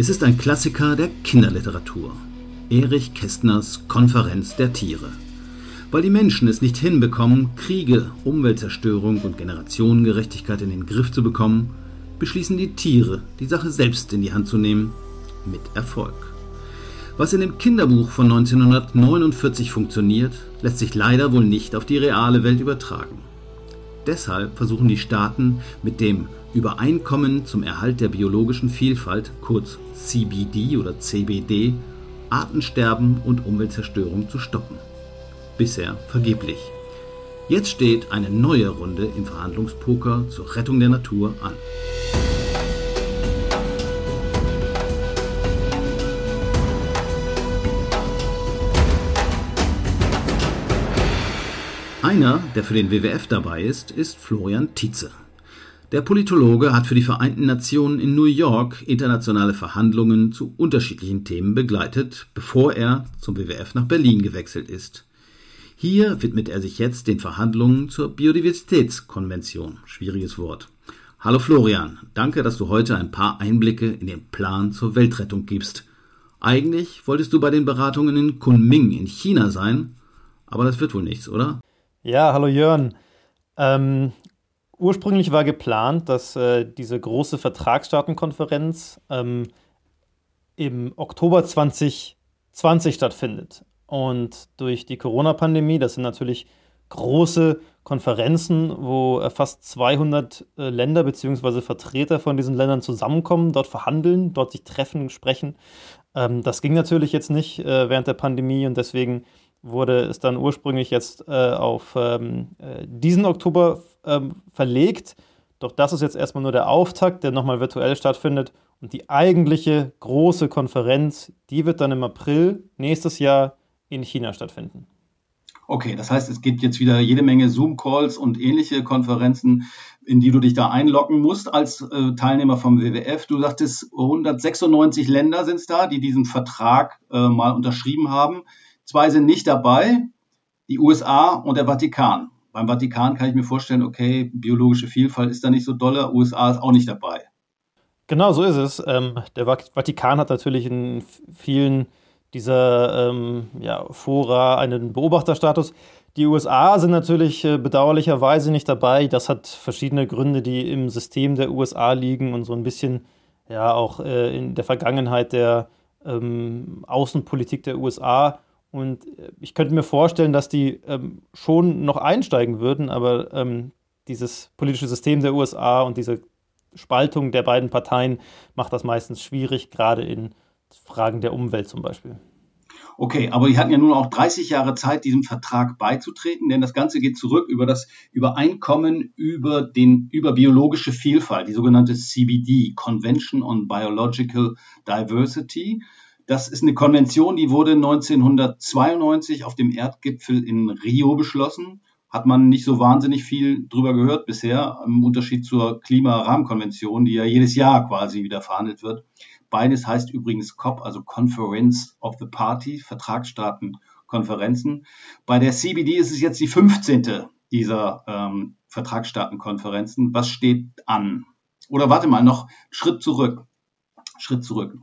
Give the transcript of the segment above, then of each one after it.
Es ist ein Klassiker der Kinderliteratur. Erich Kästners Konferenz der Tiere. Weil die Menschen es nicht hinbekommen, Kriege, Umweltzerstörung und Generationengerechtigkeit in den Griff zu bekommen, beschließen die Tiere, die Sache selbst in die Hand zu nehmen, mit Erfolg. Was in dem Kinderbuch von 1949 funktioniert, lässt sich leider wohl nicht auf die reale Welt übertragen. Deshalb versuchen die Staaten mit dem Übereinkommen zum Erhalt der biologischen Vielfalt, kurz CBD oder CBD, Artensterben und Umweltzerstörung zu stoppen. Bisher vergeblich. Jetzt steht eine neue Runde im Verhandlungspoker zur Rettung der Natur an. Einer, der für den WWF dabei ist, ist Florian Tietze. Der Politologe hat für die Vereinten Nationen in New York internationale Verhandlungen zu unterschiedlichen Themen begleitet, bevor er zum WWF nach Berlin gewechselt ist. Hier widmet er sich jetzt den Verhandlungen zur Biodiversitätskonvention. Schwieriges Wort. Hallo Florian, danke, dass du heute ein paar Einblicke in den Plan zur Weltrettung gibst. Eigentlich wolltest du bei den Beratungen in Kunming in China sein, aber das wird wohl nichts, oder? Ja, hallo Jörn. Ähm, Ursprünglich war geplant, dass äh, diese große Vertragsstaatenkonferenz ähm, im Oktober 2020 stattfindet. Und durch die Corona-Pandemie, das sind natürlich große Konferenzen, wo äh, fast 200 äh, Länder bzw. Vertreter von diesen Ländern zusammenkommen, dort verhandeln, dort sich treffen, sprechen. Ähm, das ging natürlich jetzt nicht äh, während der Pandemie und deswegen wurde es dann ursprünglich jetzt äh, auf ähm, äh, diesen Oktober ähm, verlegt. Doch das ist jetzt erstmal nur der Auftakt, der nochmal virtuell stattfindet. Und die eigentliche große Konferenz, die wird dann im April nächstes Jahr in China stattfinden. Okay, das heißt, es gibt jetzt wieder jede Menge Zoom-Calls und ähnliche Konferenzen, in die du dich da einloggen musst als äh, Teilnehmer vom WWF. Du sagtest, 196 Länder sind es da, die diesen Vertrag äh, mal unterschrieben haben. Zwei sind nicht dabei, die USA und der Vatikan. Beim Vatikan kann ich mir vorstellen, okay, biologische Vielfalt ist da nicht so dolle, USA ist auch nicht dabei. Genau, so ist es. Ähm, der Vatikan hat natürlich in vielen dieser ähm, ja, Fora einen Beobachterstatus. Die USA sind natürlich äh, bedauerlicherweise nicht dabei. Das hat verschiedene Gründe, die im System der USA liegen und so ein bisschen ja auch äh, in der Vergangenheit der ähm, Außenpolitik der USA und äh, ich könnte mir vorstellen, dass die ähm, schon noch einsteigen würden, aber ähm, dieses politische System der USA und diese Spaltung der beiden Parteien macht das meistens schwierig, gerade in Fragen der Umwelt zum Beispiel. Okay, aber die hatten ja nun auch 30 Jahre Zeit, diesem Vertrag beizutreten, denn das Ganze geht zurück über das Übereinkommen über, den, über biologische Vielfalt, die sogenannte CBD, Convention on Biological Diversity. Das ist eine Konvention, die wurde 1992 auf dem Erdgipfel in Rio beschlossen. Hat man nicht so wahnsinnig viel drüber gehört bisher, im Unterschied zur Klimarahmenkonvention, die ja jedes Jahr quasi wieder verhandelt wird. Beides heißt übrigens COP, also Conference of the Party, Vertragsstaatenkonferenzen. Bei der CBD ist es jetzt die 15. dieser ähm, Vertragsstaatenkonferenzen. Was steht an? Oder warte mal, noch Schritt zurück. Schritt zurück.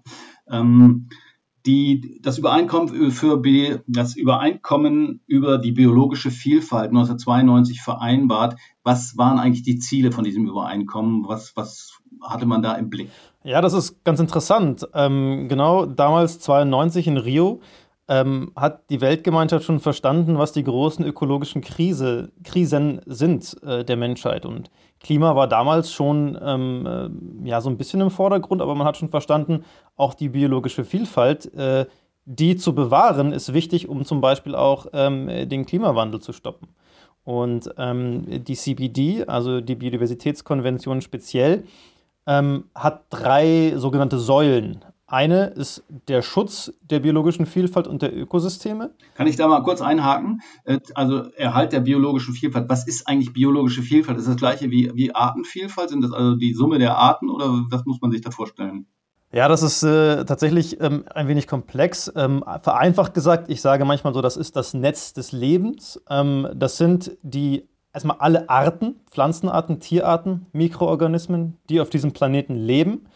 Ähm, die, das, Übereinkommen für, das Übereinkommen über die biologische Vielfalt 1992 vereinbart. Was waren eigentlich die Ziele von diesem Übereinkommen? Was, was hatte man da im Blick? Ja, das ist ganz interessant. Ähm, genau damals 92 in Rio ähm, hat die Weltgemeinschaft schon verstanden, was die großen ökologischen Krise, Krisen sind äh, der Menschheit. Und Klima war damals schon ähm, äh, ja, so ein bisschen im Vordergrund, aber man hat schon verstanden, auch die biologische Vielfalt, äh, die zu bewahren, ist wichtig, um zum Beispiel auch ähm, den Klimawandel zu stoppen. Und ähm, die CBD, also die Biodiversitätskonvention speziell, ähm, hat drei sogenannte Säulen. Eine ist der Schutz der biologischen Vielfalt und der Ökosysteme. Kann ich da mal kurz einhaken? Äh, also Erhalt der biologischen Vielfalt. Was ist eigentlich biologische Vielfalt? Ist das gleiche wie, wie Artenvielfalt? Sind das also die Summe der Arten oder was muss man sich da vorstellen? Ja, das ist äh, tatsächlich ähm, ein wenig komplex. Ähm, vereinfacht gesagt, ich sage manchmal so, das ist das Netz des Lebens. Ähm, das sind die erstmal alle Arten, Pflanzenarten, Tierarten, Mikroorganismen, die auf diesem Planeten leben.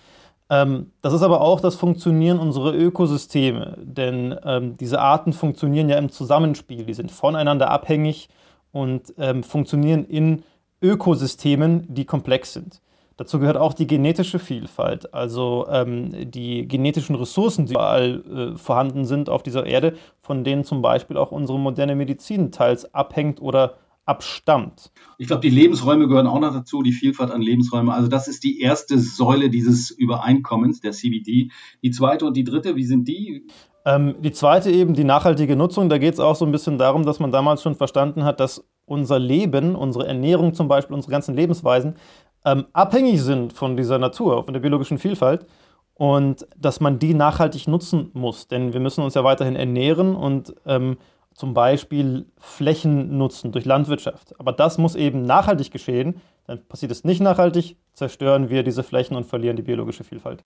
Ähm, das ist aber auch das Funktionieren unserer Ökosysteme, denn ähm, diese Arten funktionieren ja im Zusammenspiel, die sind voneinander abhängig und ähm, funktionieren in Ökosystemen, die komplex sind. Dazu gehört auch die genetische Vielfalt, also ähm, die genetischen Ressourcen, die überall äh, vorhanden sind auf dieser Erde, von denen zum Beispiel auch unsere moderne Medizin teils abhängt oder abstammt. Ich glaube, die Lebensräume gehören auch noch dazu, die Vielfalt an Lebensräumen. Also das ist die erste Säule dieses Übereinkommens, der CBD. Die zweite und die dritte, wie sind die? Ähm, die zweite eben, die nachhaltige Nutzung. Da geht es auch so ein bisschen darum, dass man damals schon verstanden hat, dass unser Leben, unsere Ernährung zum Beispiel, unsere ganzen Lebensweisen ähm, abhängig sind von dieser Natur, von der biologischen Vielfalt und dass man die nachhaltig nutzen muss. Denn wir müssen uns ja weiterhin ernähren und ähm, zum Beispiel Flächen nutzen durch Landwirtschaft. Aber das muss eben nachhaltig geschehen. Dann passiert es nicht nachhaltig, zerstören wir diese Flächen und verlieren die biologische Vielfalt.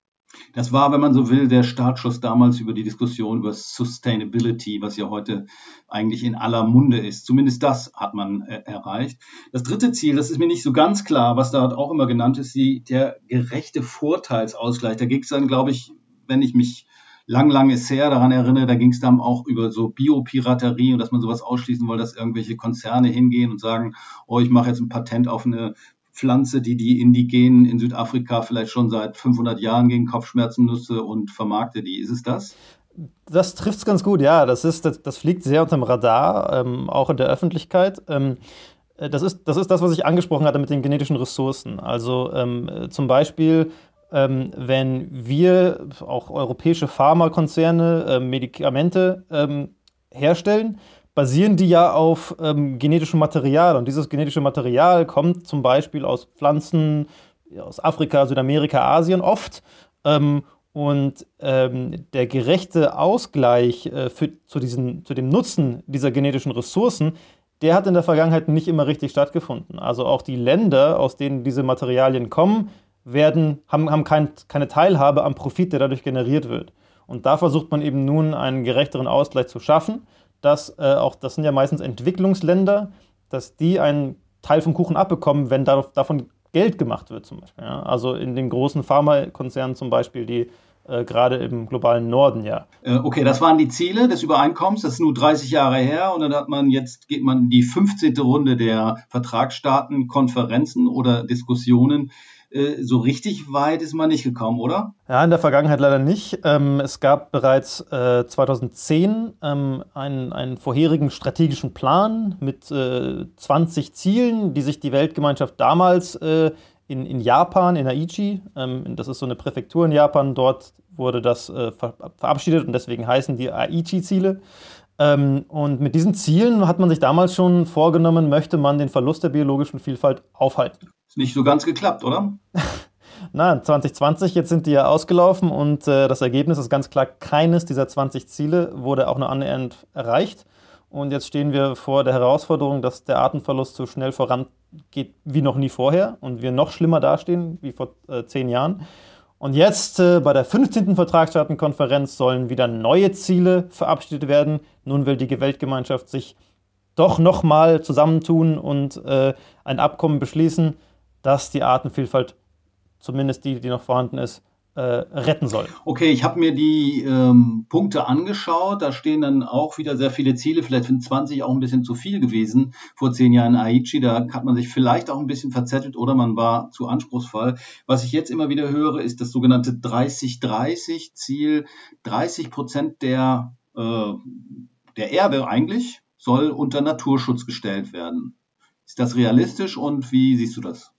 Das war, wenn man so will, der Startschuss damals über die Diskussion über Sustainability, was ja heute eigentlich in aller Munde ist. Zumindest das hat man äh, erreicht. Das dritte Ziel, das ist mir nicht so ganz klar, was da auch immer genannt ist, die, der gerechte Vorteilsausgleich. Da ging es dann, glaube ich, wenn ich mich lang, lang ist her daran erinnere, da ging es dann auch über so Biopiraterie und dass man sowas ausschließen wollte, dass irgendwelche Konzerne hingehen und sagen, oh, ich mache jetzt ein Patent auf eine Pflanze, die die Indigenen in Südafrika vielleicht schon seit 500 Jahren gegen Kopfschmerzen nutze und vermarkte die. Ist es das? Das trifft es ganz gut, ja. Das, ist, das, das fliegt sehr unter dem Radar, ähm, auch in der Öffentlichkeit. Ähm, äh, das, ist, das ist das, was ich angesprochen hatte mit den genetischen Ressourcen. Also ähm, zum Beispiel, ähm, wenn wir, auch europäische Pharmakonzerne, äh, Medikamente ähm, herstellen, basieren die ja auf ähm, genetischem Material. Und dieses genetische Material kommt zum Beispiel aus Pflanzen aus Afrika, Südamerika, Asien oft. Ähm, und ähm, der gerechte Ausgleich äh, für, zu, diesen, zu dem Nutzen dieser genetischen Ressourcen, der hat in der Vergangenheit nicht immer richtig stattgefunden. Also auch die Länder, aus denen diese Materialien kommen, werden, haben, haben kein, keine Teilhabe am Profit, der dadurch generiert wird. Und da versucht man eben nun einen gerechteren Ausgleich zu schaffen dass äh, auch, das sind ja meistens Entwicklungsländer, dass die einen Teil vom Kuchen abbekommen, wenn darauf, davon Geld gemacht wird zum Beispiel. Ja? Also in den großen Pharmakonzernen zum Beispiel, die äh, gerade im globalen Norden, ja. Äh, okay, das waren die Ziele des Übereinkommens, das ist nur 30 Jahre her und dann hat man jetzt, geht man in die 15. Runde der Vertragsstaaten, Konferenzen oder Diskussionen. Äh, so richtig weit ist man nicht gekommen, oder? Ja, in der Vergangenheit leider nicht. Ähm, es gab bereits 2010 äh, ähm, einen, einen vorherigen strategischen Plan mit 20 Zielen, die sich die Weltgemeinschaft damals in, in Japan, in Aichi, ähm, das ist so eine Präfektur in Japan, dort wurde das verabschiedet und deswegen heißen die Aichi-Ziele. und mit diesen Zielen hat man sich damals schon vorgenommen, möchte man den Verlust der biologischen Vielfalt aufhalten nicht so ganz geklappt, oder? Nein, 2020, jetzt sind die ja ausgelaufen und äh, das Ergebnis ist ganz klar, keines dieser 20 Ziele wurde auch nur annähernd erreicht. Und jetzt stehen wir vor der Herausforderung, dass der Artenverlust so schnell vorangeht wie noch nie vorher und wir noch schlimmer dastehen wie vor äh, zehn Jahren. Und jetzt äh, bei der 15. Vertragsstaatenkonferenz sollen wieder neue Ziele verabschiedet werden. Nun will die Weltgemeinschaft sich doch nochmal zusammentun und äh, ein Abkommen beschließen, dass die Artenvielfalt, zumindest die, die noch vorhanden ist, äh, retten soll. Okay, ich habe mir die ähm, Punkte angeschaut. Da stehen dann auch wieder sehr viele Ziele. Vielleicht sind 20 auch ein bisschen zu viel gewesen vor zehn Jahren in Aichi. Da hat man sich vielleicht auch ein bisschen verzettelt oder man war zu anspruchsvoll. Was ich jetzt immer wieder höre, ist das sogenannte 30-30-Ziel. 30 Prozent der, äh, der Erde eigentlich soll unter Naturschutz gestellt werden. Ist das realistisch und wie siehst du das?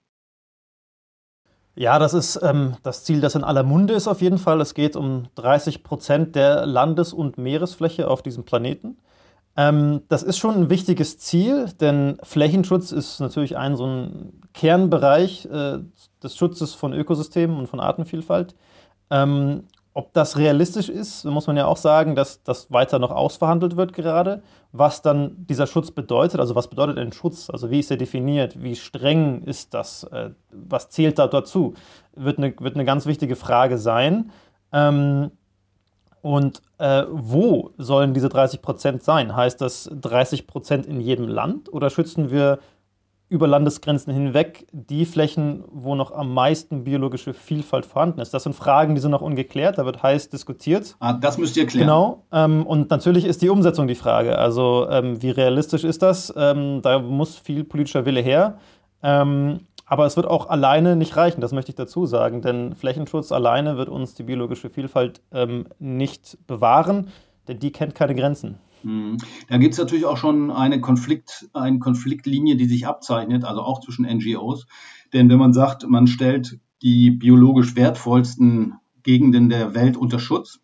Ja, das ist ähm, das Ziel, das in aller Munde ist auf jeden Fall. Es geht um 30 Prozent der Landes- und Meeresfläche auf diesem Planeten. Ähm, das ist schon ein wichtiges Ziel, denn Flächenschutz ist natürlich ein so ein Kernbereich äh, des Schutzes von Ökosystemen und von Artenvielfalt. Ähm, ob das realistisch ist, muss man ja auch sagen, dass das weiter noch ausverhandelt wird gerade, was dann dieser Schutz bedeutet. Also was bedeutet ein Schutz? Also wie ist er definiert? Wie streng ist das? Äh, was zählt da dazu? Wird eine, wird eine ganz wichtige Frage sein. Ähm, und äh, wo sollen diese 30 Prozent sein? Heißt das 30 Prozent in jedem Land oder schützen wir über Landesgrenzen hinweg die Flächen, wo noch am meisten biologische Vielfalt vorhanden ist. Das sind Fragen, die sind noch ungeklärt, da wird heiß diskutiert. Ah, das müsst ihr klären. Genau. Ähm, und natürlich ist die Umsetzung die Frage. Also ähm, wie realistisch ist das? Ähm, da muss viel politischer Wille her. Ähm, aber es wird auch alleine nicht reichen, das möchte ich dazu sagen, denn Flächenschutz alleine wird uns die biologische Vielfalt ähm, nicht bewahren, denn die kennt keine Grenzen. Mhm. Da gibt es natürlich auch schon eine, Konflikt, eine Konfliktlinie, die sich abzeichnet, also auch zwischen NGOs. Denn wenn man sagt, man stellt die biologisch wertvollsten Gegenden der Welt unter Schutz,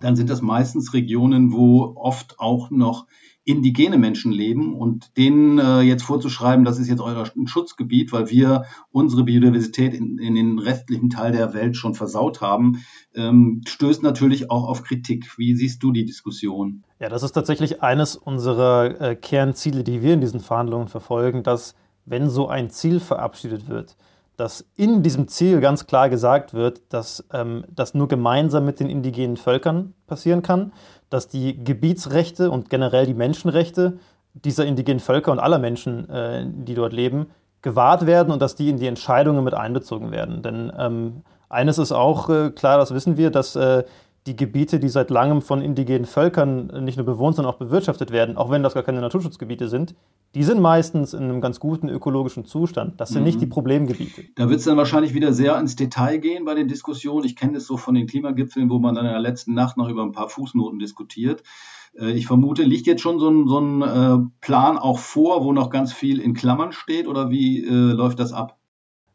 dann sind das meistens Regionen, wo oft auch noch indigene Menschen leben und denen äh, jetzt vorzuschreiben, das ist jetzt euer Schutzgebiet, weil wir unsere Biodiversität in, in den restlichen Teil der Welt schon versaut haben, ähm, stößt natürlich auch auf Kritik. Wie siehst du die Diskussion? Ja, das ist tatsächlich eines unserer äh, Kernziele, die wir in diesen Verhandlungen verfolgen, dass wenn so ein Ziel verabschiedet wird, dass in diesem Ziel ganz klar gesagt wird, dass ähm, das nur gemeinsam mit den indigenen Völkern passieren kann, dass die Gebietsrechte und generell die Menschenrechte dieser indigenen Völker und aller Menschen, äh, die dort leben, gewahrt werden und dass die in die Entscheidungen mit einbezogen werden. Denn ähm, eines ist auch äh, klar, das wissen wir, dass äh, die Gebiete, die seit langem von indigenen Völkern nicht nur bewohnt, sondern auch bewirtschaftet werden, auch wenn das gar keine Naturschutzgebiete sind, die sind meistens in einem ganz guten ökologischen Zustand. Das sind mhm. nicht die Problemgebiete. Da wird es dann wahrscheinlich wieder sehr ins Detail gehen bei den Diskussionen. Ich kenne es so von den Klimagipfeln, wo man dann in der letzten Nacht noch über ein paar Fußnoten diskutiert. Äh, ich vermute, liegt jetzt schon so ein, so ein äh, Plan auch vor, wo noch ganz viel in Klammern steht oder wie äh, läuft das ab?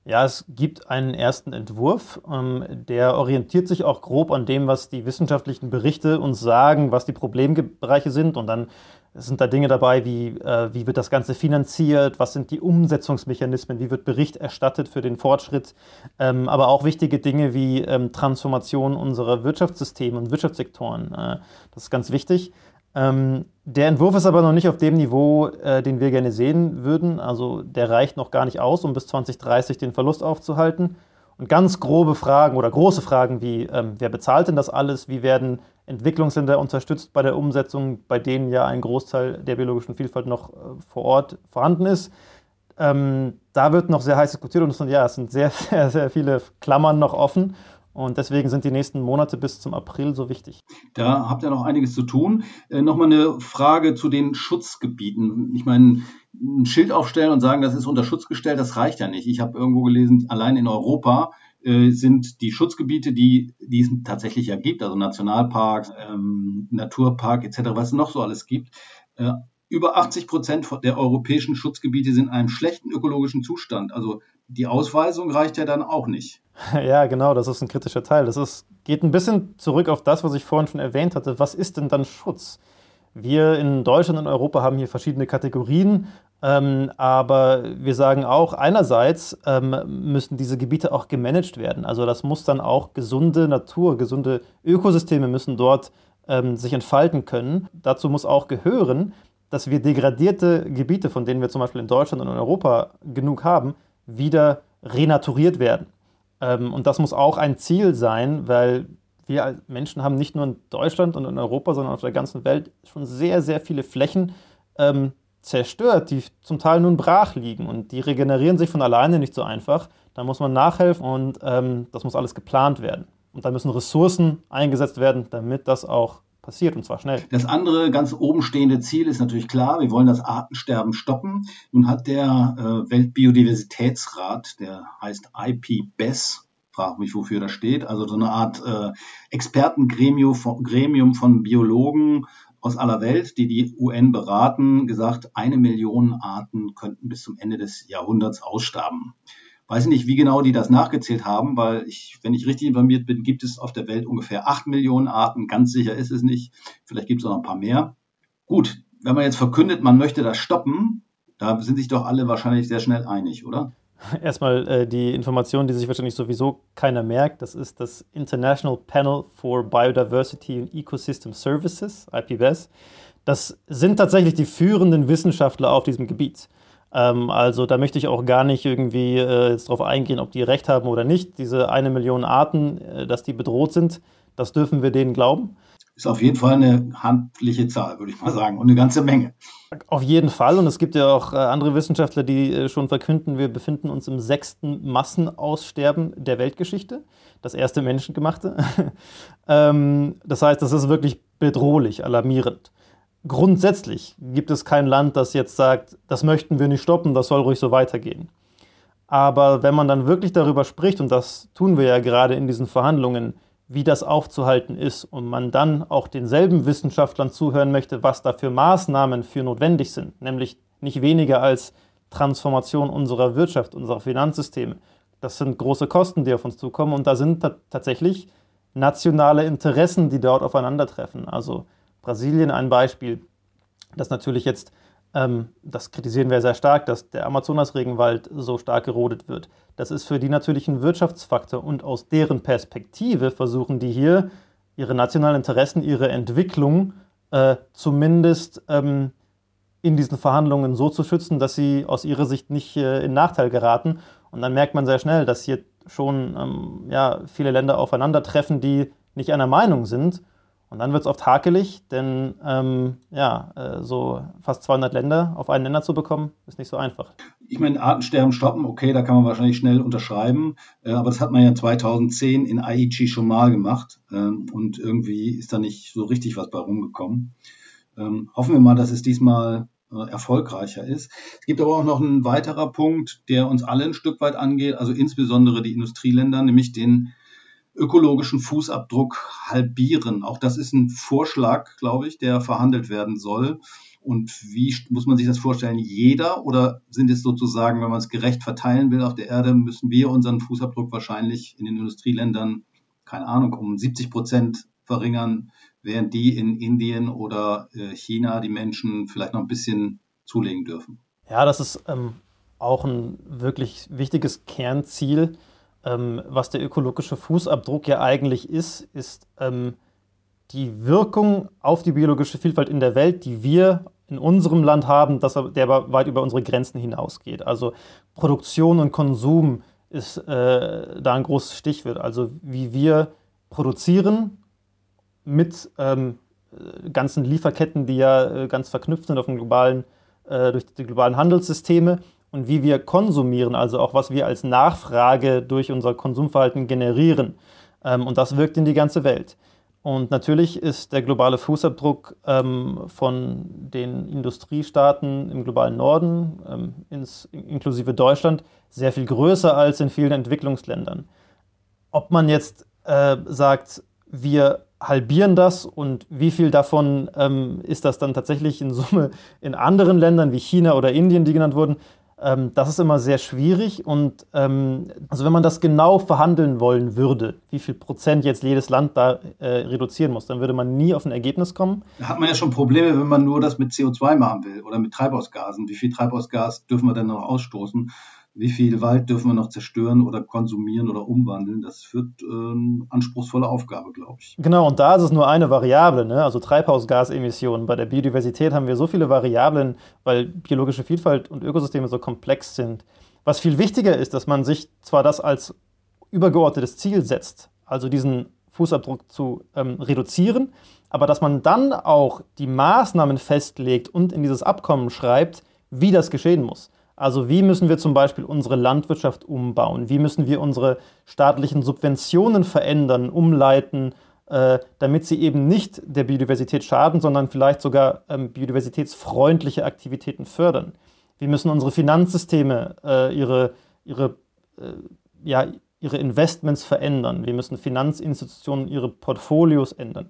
Ja, es gibt einen ersten Entwurf, ähm, der orientiert sich auch grob an dem, was die wissenschaftlichen Berichte uns sagen, was die Problembereiche sind. Und dann sind da Dinge dabei, wie, äh, wie wird das Ganze finanziert, was sind die Umsetzungsmechanismen, wie wird Bericht erstattet für den Fortschritt, ähm, aber auch wichtige Dinge wie ähm, Transformation unserer Wirtschaftssysteme und Wirtschaftssektoren. Äh, das ist ganz wichtig. Der Entwurf ist aber noch nicht auf dem Niveau, äh, den wir gerne sehen würden. Also der reicht noch gar nicht aus, um bis 2030 den Verlust aufzuhalten. Und ganz grobe Fragen oder große Fragen wie, ähm, wer bezahlt denn das alles? Wie werden Entwicklungsländer unterstützt bei der Umsetzung, bei denen ja ein Großteil der biologischen Vielfalt noch äh, vor Ort vorhanden ist? Ähm, da wird noch sehr heiß diskutiert und es sind, ja, es sind sehr, sehr, sehr viele Klammern noch offen. Und deswegen sind die nächsten Monate bis zum April so wichtig. Da habt ihr noch einiges zu tun. Äh, Nochmal eine Frage zu den Schutzgebieten. Ich meine, ein Schild aufstellen und sagen, das ist unter Schutz gestellt, das reicht ja nicht. Ich habe irgendwo gelesen, allein in Europa äh, sind die Schutzgebiete, die, die es tatsächlich ja gibt, also Nationalparks, ähm, Naturpark etc., was es noch so alles gibt, äh, über 80 Prozent der europäischen Schutzgebiete sind in einem schlechten ökologischen Zustand. Also die Ausweisung reicht ja dann auch nicht. Ja, genau, das ist ein kritischer Teil. Das ist, geht ein bisschen zurück auf das, was ich vorhin schon erwähnt hatte. Was ist denn dann Schutz? Wir in Deutschland und Europa haben hier verschiedene Kategorien, ähm, aber wir sagen auch, einerseits ähm, müssen diese Gebiete auch gemanagt werden. Also das muss dann auch gesunde Natur, gesunde Ökosysteme müssen dort ähm, sich entfalten können. Dazu muss auch gehören, dass wir degradierte Gebiete, von denen wir zum Beispiel in Deutschland und in Europa genug haben, wieder renaturiert werden. Ähm, und das muss auch ein Ziel sein, weil wir als Menschen haben nicht nur in Deutschland und in Europa, sondern auf der ganzen Welt schon sehr, sehr viele Flächen ähm, zerstört, die zum Teil nun brach liegen und die regenerieren sich von alleine nicht so einfach. Da muss man nachhelfen und ähm, das muss alles geplant werden. Und da müssen Ressourcen eingesetzt werden, damit das auch passiert und zwar schnell. Das andere ganz oben stehende Ziel ist natürlich klar, wir wollen das Artensterben stoppen. Nun hat der äh, Weltbiodiversitätsrat, der heißt IPBES, frage mich, wofür das steht, also so eine Art äh, Expertengremium von, Gremium von Biologen aus aller Welt, die die UN beraten, gesagt, eine Million Arten könnten bis zum Ende des Jahrhunderts aussterben. Weiß nicht, wie genau die das nachgezählt haben, weil ich, wenn ich richtig informiert bin, gibt es auf der Welt ungefähr acht Millionen Arten. Ganz sicher ist es nicht. Vielleicht gibt es auch noch ein paar mehr. Gut, wenn man jetzt verkündet, man möchte das stoppen, da sind sich doch alle wahrscheinlich sehr schnell einig, oder? Erstmal äh, die Information, die sich wahrscheinlich sowieso keiner merkt, das ist das International Panel for Biodiversity and Ecosystem Services, IPBES. Das sind tatsächlich die führenden Wissenschaftler auf diesem Gebiet. Ähm, also da möchte ich auch gar nicht irgendwie äh, jetzt darauf eingehen, ob die recht haben oder nicht. Diese eine Million Arten, äh, dass die bedroht sind, das dürfen wir denen glauben. ist auf jeden Fall eine handliche Zahl, würde ich mal sagen, und eine ganze Menge. Auf jeden Fall. Und es gibt ja auch äh, andere Wissenschaftler, die äh, schon verkünden, wir befinden uns im sechsten Massenaussterben der Weltgeschichte. Das erste menschengemachte. ähm, das heißt, das ist wirklich bedrohlich, alarmierend. Grundsätzlich gibt es kein Land, das jetzt sagt, das möchten wir nicht stoppen, das soll ruhig so weitergehen. Aber wenn man dann wirklich darüber spricht, und das tun wir ja gerade in diesen Verhandlungen, wie das aufzuhalten ist und man dann auch denselben Wissenschaftlern zuhören möchte, was da für Maßnahmen für notwendig sind, nämlich nicht weniger als Transformation unserer Wirtschaft, unserer Finanzsysteme. Das sind große Kosten, die auf uns zukommen und da sind tatsächlich nationale Interessen, die dort aufeinandertreffen. Also Brasilien ein Beispiel, das natürlich jetzt ähm, das kritisieren wir sehr stark, dass der Amazonas-Regenwald so stark gerodet wird. Das ist für die natürlich ein Wirtschaftsfaktor und aus deren Perspektive versuchen die hier ihre nationalen Interessen, ihre Entwicklung äh, zumindest ähm, in diesen Verhandlungen so zu schützen, dass sie aus ihrer Sicht nicht äh, in Nachteil geraten. Und dann merkt man sehr schnell, dass hier schon ähm, ja, viele Länder aufeinandertreffen, die nicht einer Meinung sind und dann wird es oft hakelig, denn ähm, ja, äh, so fast 200 Länder auf einen Nenner zu bekommen, ist nicht so einfach. Ich meine, Artensterben stoppen, okay, da kann man wahrscheinlich schnell unterschreiben, äh, aber das hat man ja 2010 in Aichi schon mal gemacht äh, und irgendwie ist da nicht so richtig was bei rumgekommen. Ähm, hoffen wir mal, dass es diesmal äh, erfolgreicher ist. Es gibt aber auch noch einen weiterer Punkt, der uns alle ein Stück weit angeht, also insbesondere die Industrieländer, nämlich den ökologischen Fußabdruck halbieren. Auch das ist ein Vorschlag, glaube ich, der verhandelt werden soll. Und wie muss man sich das vorstellen? Jeder oder sind es sozusagen, wenn man es gerecht verteilen will auf der Erde, müssen wir unseren Fußabdruck wahrscheinlich in den Industrieländern, keine Ahnung, um 70 Prozent verringern, während die in Indien oder äh, China die Menschen vielleicht noch ein bisschen zulegen dürfen. Ja, das ist ähm, auch ein wirklich wichtiges Kernziel ähm, was der ökologische Fußabdruck ja eigentlich ist, ist ähm, die Wirkung auf die biologische Vielfalt in der Welt, die wir in unserem Land haben, dass der aber weit über unsere Grenzen hinausgeht. Also Produktion und Konsum ist äh, da ein großes Stichwort. Also wie wir produzieren mit ähm, ganzen Lieferketten, die ja äh, ganz verknüpft sind auf den globalen, äh, durch die globalen Handelssysteme und wie wir konsumieren, also auch was wir als Nachfrage durch unser Konsumverhalten generieren. Ähm, und das wirkt in die ganze Welt. Und natürlich ist der globale Fußabdruck ähm, von den Industriestaaten im globalen Norden, ähm, ins, inklusive Deutschland, sehr viel größer als in vielen Entwicklungsländern. Ob man jetzt äh, sagt, wir halbieren das und wie viel davon ähm, ist das dann tatsächlich in Summe in anderen Ländern wie China oder Indien, die genannt wurden, ähm, das ist immer sehr schwierig und ähm, also wenn man das genau verhandeln wollen würde, wie viel Prozent jetzt jedes Land da äh, reduzieren muss, dann würde man nie auf ein Ergebnis kommen. Da hat man ja schon Probleme, wenn man nur das mit CO2 machen will oder mit Treibhausgasen. Wie viel Treibhausgas dürfen wir denn noch ausstoßen? Wie viel Wald dürfen wir noch zerstören oder konsumieren oder umwandeln. Das wird äh, eine anspruchsvolle Aufgabe, glaube ich. Genau, und da ist es nur eine Variable, ne? also Treibhausgasemissionen. Bei der Biodiversität haben wir so viele Variablen, weil biologische Vielfalt und Ökosysteme so komplex sind. Was viel wichtiger ist, dass man sich zwar das als übergeordnetes Ziel setzt, also diesen Fußabdruck zu ähm, reduzieren, aber dass man dann auch die Maßnahmen festlegt und in dieses Abkommen schreibt, wie das geschehen muss. Also wie müssen wir zum Beispiel unsere Landwirtschaft umbauen? Wie müssen wir unsere staatlichen Subventionen verändern, umleiten, äh, damit sie eben nicht der Biodiversität schaden, sondern vielleicht sogar ähm, biodiversitätsfreundliche Aktivitäten fördern? Wie müssen unsere Finanzsysteme äh, ihre, ihre, äh, ja, ihre Investments verändern? Wie müssen Finanzinstitutionen ihre Portfolios ändern?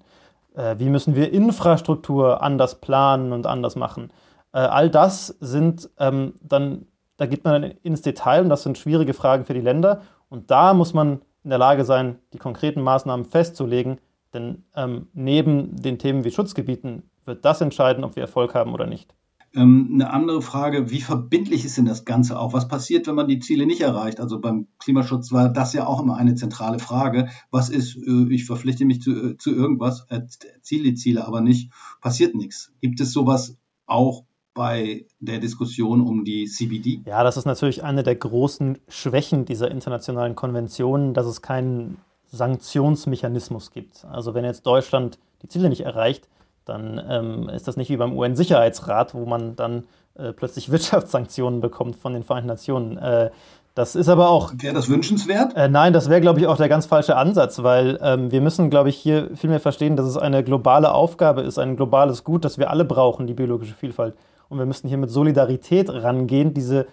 Äh, wie müssen wir Infrastruktur anders planen und anders machen? Äh, all das sind ähm, dann, da geht man dann ins Detail und das sind schwierige Fragen für die Länder. Und da muss man in der Lage sein, die konkreten Maßnahmen festzulegen, denn ähm, neben den Themen wie Schutzgebieten wird das entscheiden, ob wir Erfolg haben oder nicht. Ähm, eine andere Frage, wie verbindlich ist denn das Ganze auch? Was passiert, wenn man die Ziele nicht erreicht? Also beim Klimaschutz war das ja auch immer eine zentrale Frage. Was ist, äh, ich verpflichte mich zu, äh, zu irgendwas, erziele die Ziele aber nicht, passiert nichts. Gibt es sowas auch bei der Diskussion um die CBD? Ja, das ist natürlich eine der großen Schwächen dieser internationalen Konventionen, dass es keinen Sanktionsmechanismus gibt. Also wenn jetzt Deutschland die Ziele nicht erreicht, dann ähm, ist das nicht wie beim UN-Sicherheitsrat, wo man dann äh, plötzlich Wirtschaftssanktionen bekommt von den Vereinten Nationen. Äh, das ist aber auch. Wäre das wünschenswert? Äh, nein, das wäre, glaube ich, auch der ganz falsche Ansatz, weil ähm, wir müssen, glaube ich, hier vielmehr verstehen, dass es eine globale Aufgabe ist, ein globales Gut, das wir alle brauchen, die biologische Vielfalt. Und wir müssen hier mit Solidarität rangehen, diese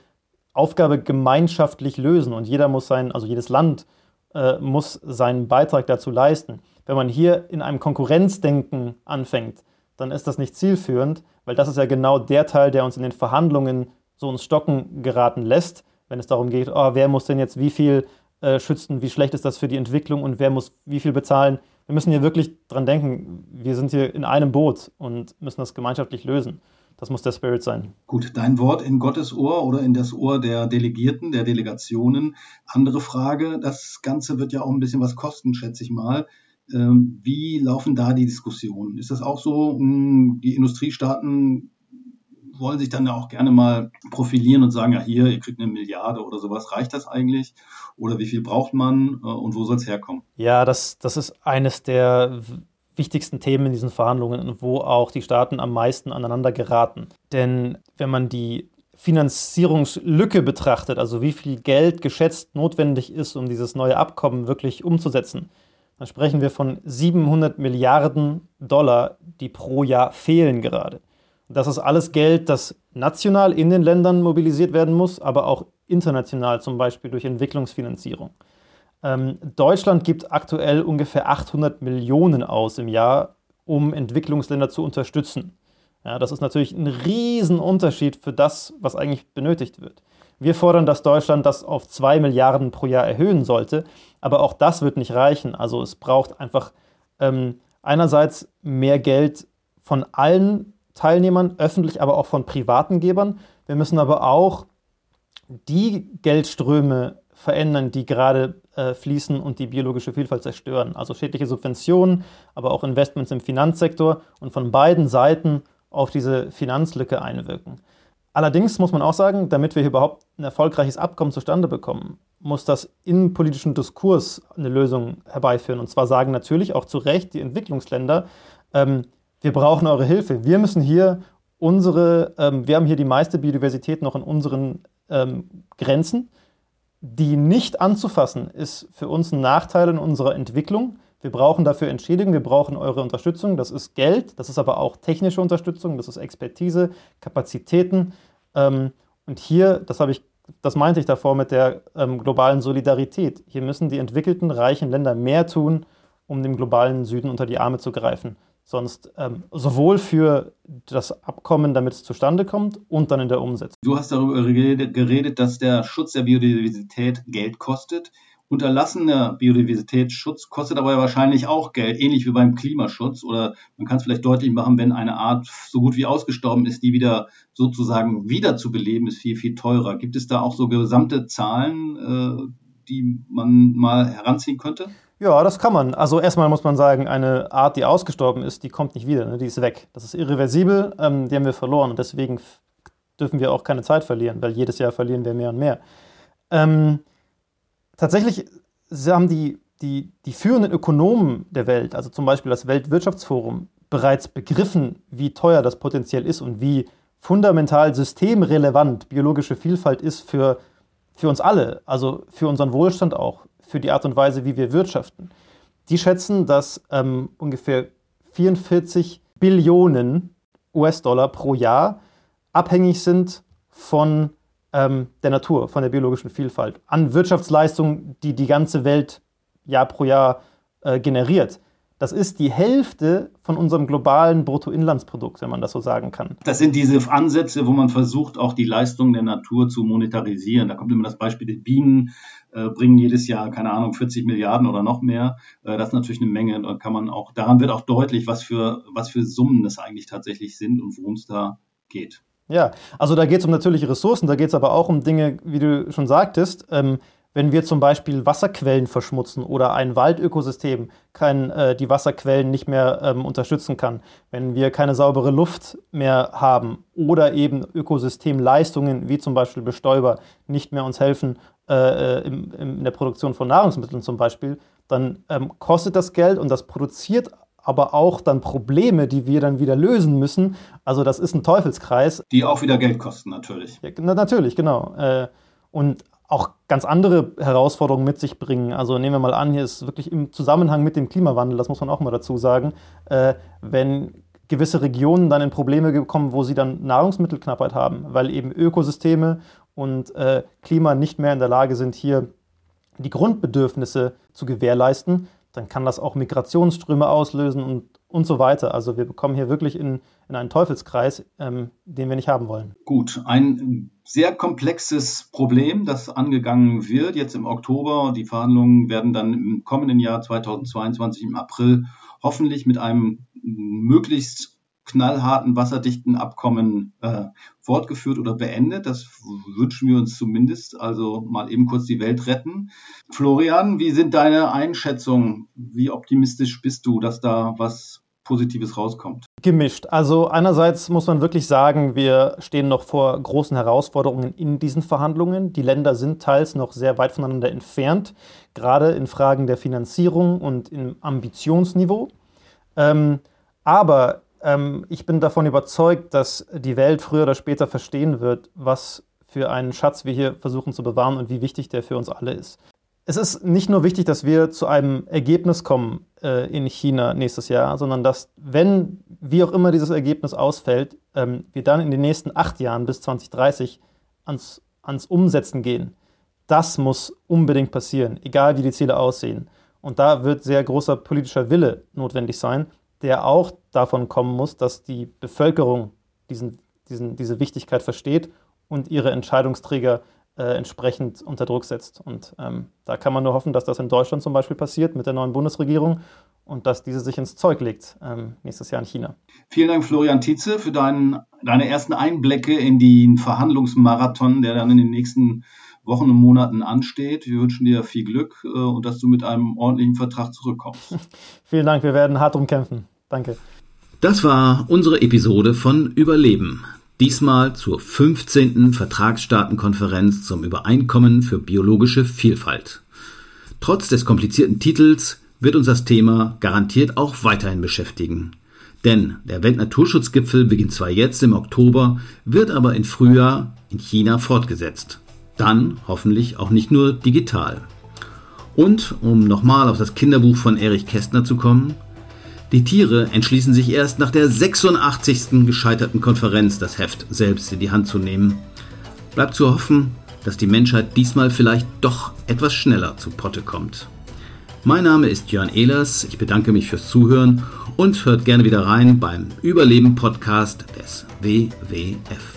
Aufgabe gemeinschaftlich lösen. Und jeder muss sein, also jedes Land äh, muss seinen Beitrag dazu leisten. Wenn man hier in einem Konkurrenzdenken anfängt, dann ist das nicht zielführend, weil das ist ja genau der Teil, der uns in den Verhandlungen so ins Stocken geraten lässt, wenn es darum geht, oh, wer muss denn jetzt wie viel äh, schützen, wie schlecht ist das für die Entwicklung und wer muss wie viel bezahlen. Wir müssen hier wirklich dran denken, wir sind hier in einem Boot und müssen das gemeinschaftlich lösen. Das muss der Spirit sein. Gut, dein Wort in Gottes Ohr oder in das Ohr der Delegierten, der Delegationen. Andere Frage, das Ganze wird ja auch ein bisschen was kosten, schätze ich mal. Ähm, wie laufen da die Diskussionen? Ist das auch so, hm, die Industriestaaten wollen sich dann ja auch gerne mal profilieren und sagen, ja hier, ihr kriegt eine Milliarde oder sowas, reicht das eigentlich? Oder wie viel braucht man äh, und wo soll es herkommen? Ja, das, das ist eines der wichtigsten Themen in diesen Verhandlungen, wo auch die Staaten am meisten aneinander geraten. Denn wenn man die Finanzierungslücke betrachtet, also wie viel Geld geschätzt notwendig ist, um dieses neue Abkommen wirklich umzusetzen, dann sprechen wir von 700 Milliarden Dollar, die pro Jahr fehlen gerade. Das ist alles Geld, das national in den Ländern mobilisiert werden muss, aber auch international, zum Beispiel durch Entwicklungsfinanzierung. Ähm, Deutschland gibt aktuell ungefähr 800 Millionen aus im Jahr, um Entwicklungsländer zu unterstützen. Ja, das ist natürlich ein Riesenunterschied für das, was eigentlich benötigt wird. Wir fordern, dass Deutschland das auf 2 Milliarden pro Jahr erhöhen sollte, aber auch das wird nicht reichen. Also es braucht einfach ähm, einerseits mehr Geld von allen Teilnehmern, öffentlich, aber auch von privaten Gebern. Wir müssen aber auch die Geldströme verändern, die gerade äh, fließen und die biologische Vielfalt zerstören. Also schädliche Subventionen, aber auch Investments im Finanzsektor und von beiden Seiten auf diese Finanzlücke einwirken. Allerdings muss man auch sagen, damit wir hier überhaupt ein erfolgreiches Abkommen zustande bekommen, muss das innenpolitischen Diskurs eine Lösung herbeiführen. Und zwar sagen natürlich auch zu Recht die Entwicklungsländer, ähm, wir brauchen eure Hilfe. Wir müssen hier unsere, ähm, wir haben hier die meiste Biodiversität noch in unseren ähm, Grenzen. Die nicht anzufassen, ist für uns ein Nachteil in unserer Entwicklung. Wir brauchen dafür Entschädigung, wir brauchen eure Unterstützung. Das ist Geld, das ist aber auch technische Unterstützung, das ist Expertise, Kapazitäten. Ähm, und hier, das habe ich, das meinte ich davor mit der ähm, globalen Solidarität. Hier müssen die entwickelten, reichen Länder mehr tun, um dem globalen Süden unter die Arme zu greifen. Sonst ähm, sowohl für das Abkommen, damit es zustande kommt, und dann in der Umsetzung. Du hast darüber geredet, dass der Schutz der Biodiversität Geld kostet. Unterlassener Biodiversitätsschutz kostet aber wahrscheinlich auch Geld, ähnlich wie beim Klimaschutz. Oder man kann es vielleicht deutlich machen, wenn eine Art so gut wie ausgestorben ist, die wieder sozusagen wieder zu beleben, ist viel, viel teurer. Gibt es da auch so gesamte Zahlen, äh, die man mal heranziehen könnte? Ja, das kann man. Also erstmal muss man sagen, eine Art, die ausgestorben ist, die kommt nicht wieder, ne? die ist weg. Das ist irreversibel, ähm, die haben wir verloren und deswegen dürfen wir auch keine Zeit verlieren, weil jedes Jahr verlieren wir mehr und mehr. Ähm, tatsächlich haben die, die, die führenden Ökonomen der Welt, also zum Beispiel das Weltwirtschaftsforum, bereits begriffen, wie teuer das potenziell ist und wie fundamental systemrelevant biologische Vielfalt ist für, für uns alle, also für unseren Wohlstand auch, für die Art und Weise, wie wir wirtschaften. Die schätzen, dass ähm, ungefähr 44 Billionen US-Dollar pro Jahr abhängig sind von ähm, der Natur, von der biologischen Vielfalt, an Wirtschaftsleistungen, die die ganze Welt Jahr pro Jahr äh, generiert. Das ist die Hälfte von unserem globalen Bruttoinlandsprodukt, wenn man das so sagen kann. Das sind diese Ansätze, wo man versucht, auch die Leistung der Natur zu monetarisieren. Da kommt immer das Beispiel der Bienen, bringen jedes Jahr, keine Ahnung, 40 Milliarden oder noch mehr. Äh, das ist natürlich eine Menge. Da kann man auch, daran wird auch deutlich, was für, was für Summen das eigentlich tatsächlich sind und worum es da geht. Ja, also da geht es um natürliche Ressourcen, da geht es aber auch um Dinge, wie du schon sagtest. Ähm, wenn wir zum Beispiel Wasserquellen verschmutzen oder ein Waldökosystem kein, äh, die Wasserquellen nicht mehr ähm, unterstützen kann, wenn wir keine saubere Luft mehr haben oder eben Ökosystemleistungen wie zum Beispiel Bestäuber nicht mehr uns helfen äh, äh in, in der Produktion von Nahrungsmitteln zum Beispiel, dann ähm, kostet das Geld und das produziert aber auch dann Probleme, die wir dann wieder lösen müssen. Also das ist ein Teufelskreis. Die auch wieder Geld kosten, natürlich. Ja, na, natürlich, genau. Äh, und auch ganz andere Herausforderungen mit sich bringen. Also nehmen wir mal an, hier ist wirklich im Zusammenhang mit dem Klimawandel, das muss man auch mal dazu sagen, äh, wenn gewisse Regionen dann in Probleme kommen, wo sie dann Nahrungsmittelknappheit haben, weil eben Ökosysteme und äh, Klima nicht mehr in der Lage sind, hier die Grundbedürfnisse zu gewährleisten, dann kann das auch Migrationsströme auslösen und, und so weiter. Also wir bekommen hier wirklich in, in einen Teufelskreis, ähm, den wir nicht haben wollen. Gut, ein sehr komplexes Problem, das angegangen wird jetzt im Oktober. Die Verhandlungen werden dann im kommenden Jahr 2022 im April hoffentlich mit einem möglichst knallharten, wasserdichten Abkommen äh, fortgeführt oder beendet. Das wünschen wir uns zumindest. Also mal eben kurz die Welt retten. Florian, wie sind deine Einschätzungen? Wie optimistisch bist du, dass da was Positives rauskommt? Gemischt. Also einerseits muss man wirklich sagen, wir stehen noch vor großen Herausforderungen in diesen Verhandlungen. Die Länder sind teils noch sehr weit voneinander entfernt, gerade in Fragen der Finanzierung und im Ambitionsniveau. Ähm, aber ähm, ich bin davon überzeugt, dass die Welt früher oder später verstehen wird, was für einen Schatz wir hier versuchen zu bewahren und wie wichtig der für uns alle ist. Es ist nicht nur wichtig, dass wir zu einem Ergebnis kommen äh, in China nächstes Jahr, sondern dass, wenn wie auch immer dieses Ergebnis ausfällt, ähm, wir dann in den nächsten acht Jahren bis 2030 ans, ans Umsetzen gehen. Das muss unbedingt passieren, egal wie die Ziele aussehen. Und da wird sehr großer politischer Wille notwendig sein der auch davon kommen muss, dass die Bevölkerung diesen, diesen, diese Wichtigkeit versteht und ihre Entscheidungsträger äh, entsprechend unter Druck setzt. Und ähm, da kann man nur hoffen, dass das in Deutschland zum Beispiel passiert mit der neuen Bundesregierung und dass diese sich ins Zeug legt ähm, nächstes Jahr in China. Vielen Dank, Florian Tietze, für dein, deine ersten Einblicke in den Verhandlungsmarathon, der dann in den nächsten Wochen und Monaten ansteht. Wir wünschen dir viel Glück äh, und dass du mit einem ordentlichen Vertrag zurückkommst. Vielen Dank, wir werden hart drum kämpfen. Danke. Das war unsere Episode von Überleben. Diesmal zur 15. Vertragsstaatenkonferenz zum Übereinkommen für biologische Vielfalt. Trotz des komplizierten Titels wird uns das Thema garantiert auch weiterhin beschäftigen. Denn der Weltnaturschutzgipfel beginnt zwar jetzt im Oktober, wird aber im Frühjahr in China fortgesetzt. Dann hoffentlich auch nicht nur digital. Und um nochmal auf das Kinderbuch von Erich Kästner zu kommen, die Tiere entschließen sich erst nach der 86. gescheiterten Konferenz, das Heft selbst in die Hand zu nehmen. Bleibt zu hoffen, dass die Menschheit diesmal vielleicht doch etwas schneller zu Potte kommt. Mein Name ist Jörn Ehlers, ich bedanke mich fürs Zuhören und hört gerne wieder rein beim Überleben-Podcast des WWF.